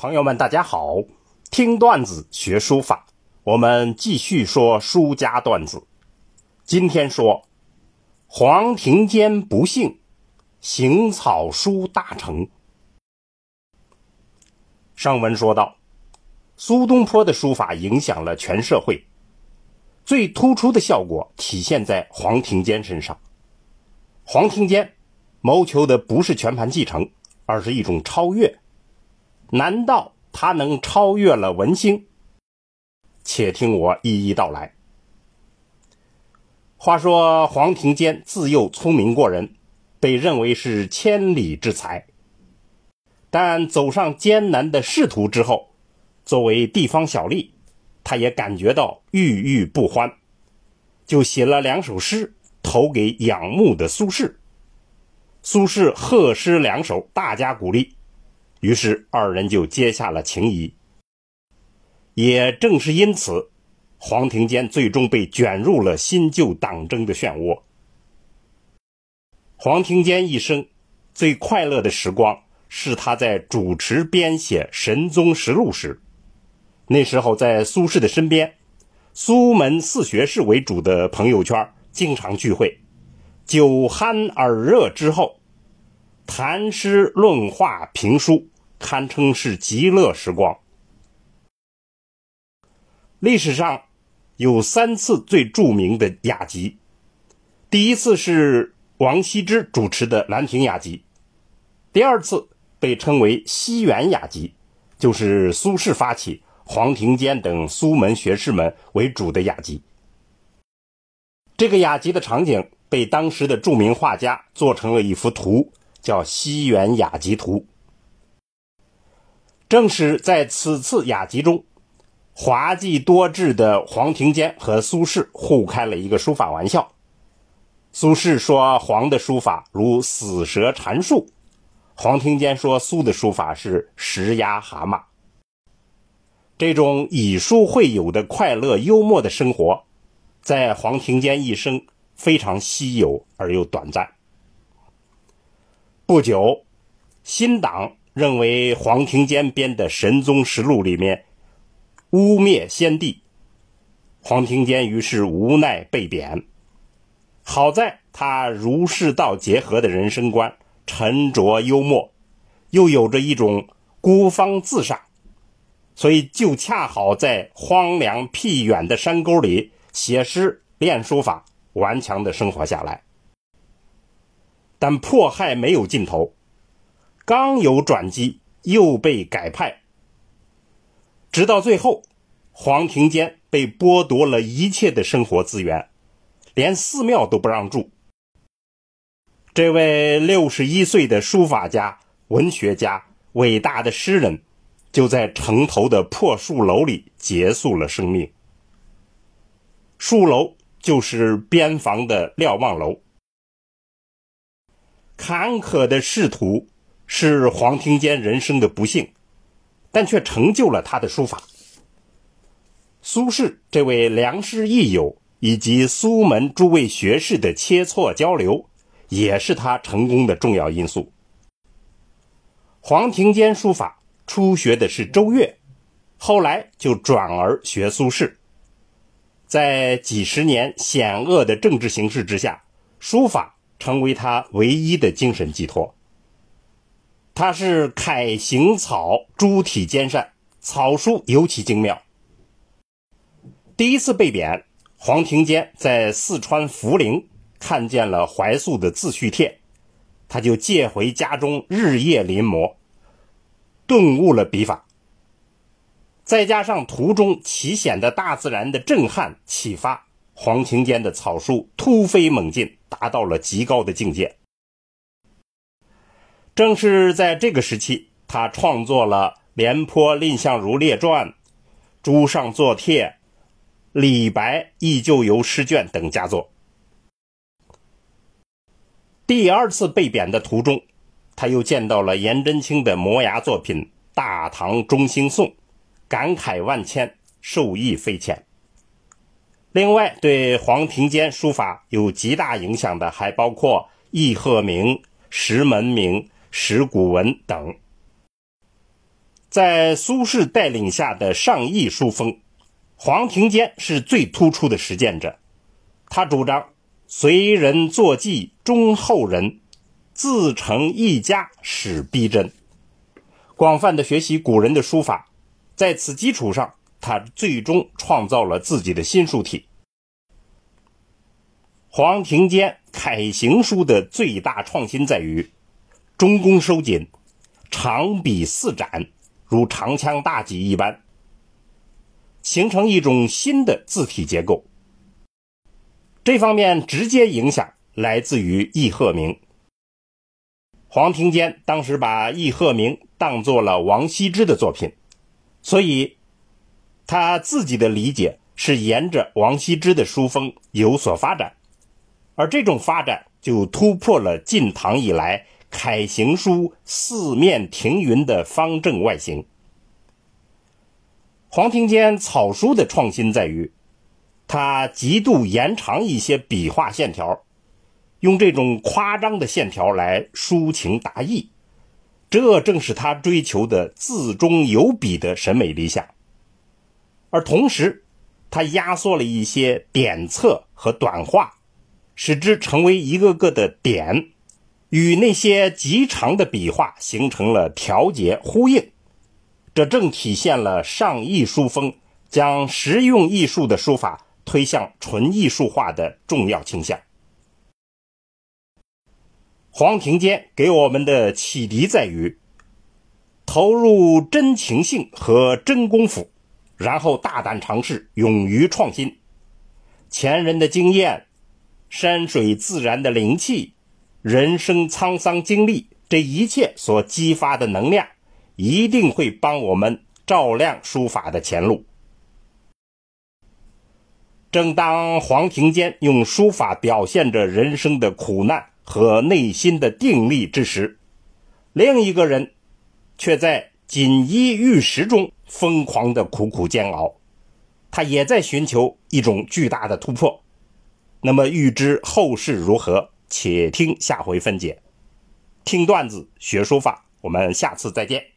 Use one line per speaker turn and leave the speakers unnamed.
朋友们，大家好！听段子学书法，我们继续说书家段子。今天说黄庭坚不幸行草书大成。上文说到，苏东坡的书法影响了全社会，最突出的效果体现在黄庭坚身上。黄庭坚谋求的不是全盘继承，而是一种超越。难道他能超越了文星？且听我一一道来。话说黄庭坚自幼聪明过人，被认为是千里之才。但走上艰难的仕途之后，作为地方小吏，他也感觉到郁郁不欢，就写了两首诗投给仰慕的苏轼。苏轼贺诗两首，大加鼓励。于是二人就结下了情谊。也正是因此，黄庭坚最终被卷入了新旧党争的漩涡。黄庭坚一生最快乐的时光是他在主持编写《神宗实录》时，那时候在苏轼的身边，苏门四学士为主的朋友圈经常聚会，酒酣耳热之后，谈诗论画评书。堪称是极乐时光。历史上有三次最著名的雅集，第一次是王羲之主持的兰亭雅集，第二次被称为西园雅集，就是苏轼发起，黄庭坚等苏门学士们为主的雅集。这个雅集的场景被当时的著名画家做成了一幅图，叫《西园雅集图》。正是在此次雅集中，滑稽多智的黄庭坚和苏轼互开了一个书法玩笑。苏轼说黄的书法如死蛇缠树，黄庭坚说苏的书法是石压蛤蟆。这种以书会友的快乐幽默的生活，在黄庭坚一生非常稀有而又短暂。不久，新党。认为黄庭坚编的《神宗实录》里面污蔑先帝，黄庭坚于是无奈被贬。好在他儒释道结合的人生观，沉着幽默，又有着一种孤芳自赏，所以就恰好在荒凉僻远的山沟里写诗练书法，顽强的生活下来。但迫害没有尽头。刚有转机，又被改派，直到最后，黄庭坚被剥夺了一切的生活资源，连寺庙都不让住。这位六十一岁的书法家、文学家、伟大的诗人，就在城头的破树楼里结束了生命。树楼就是边防的瞭望楼。坎坷的仕途。是黄庭坚人生的不幸，但却成就了他的书法。苏轼这位良师益友以及苏门诸位学士的切磋交流，也是他成功的重要因素。黄庭坚书法初学的是周越，后来就转而学苏轼。在几十年险恶的政治形势之下，书法成为他唯一的精神寄托。他是楷行草诸体兼善，草书尤其精妙。第一次被贬，黄庭坚在四川涪陵看见了怀素的自序帖，他就借回家中日夜临摹，顿悟了笔法。再加上图中奇险的大自然的震撼启发，黄庭坚的草书突飞猛进，达到了极高的境界。正是在这个时期，他创作了《廉颇蔺相如列传》《朱上作帖》《李白忆旧游诗卷》等佳作。第二次被贬的途中，他又见到了颜真卿的摩崖作品《大唐中兴颂》，感慨万千，受益匪浅。另外，对黄庭坚书法有极大影响的，还包括易鹤鸣、石门铭。石鼓文等，在苏轼带领下的上意书风，黄庭坚是最突出的实践者。他主张随人作记，忠后人，自成一家，使逼真。广泛的学习古人的书法，在此基础上，他最终创造了自己的新书体。黄庭坚楷行书的最大创新在于中宫收紧，长笔四展，如长枪大戟一般，形成一种新的字体结构。这方面直接影响来自于易鹤鸣。黄庭坚当时把易鹤鸣当做了王羲之的作品，所以他自己的理解是沿着王羲之的书风有所发展。而这种发展就突破了晋唐以来楷行书四面停云的方正外形。黄庭坚草书的创新在于，他极度延长一些笔画线条，用这种夸张的线条来抒情达意，这正是他追求的字中有笔的审美理想。而同时，他压缩了一些点侧和短画。使之成为一个个的点，与那些极长的笔画形成了调节呼应，这正体现了上艺书风将实用艺术的书法推向纯艺术化的重要倾向。黄庭坚给我们的启迪在于，投入真情性和真功夫，然后大胆尝试，勇于创新，前人的经验。山水自然的灵气，人生沧桑经历，这一切所激发的能量，一定会帮我们照亮书法的前路。正当黄庭坚用书法表现着人生的苦难和内心的定力之时，另一个人却在锦衣玉食中疯狂的苦苦煎熬，他也在寻求一种巨大的突破。那么，欲知后事如何，且听下回分解。听段子学书法，我们下次再见。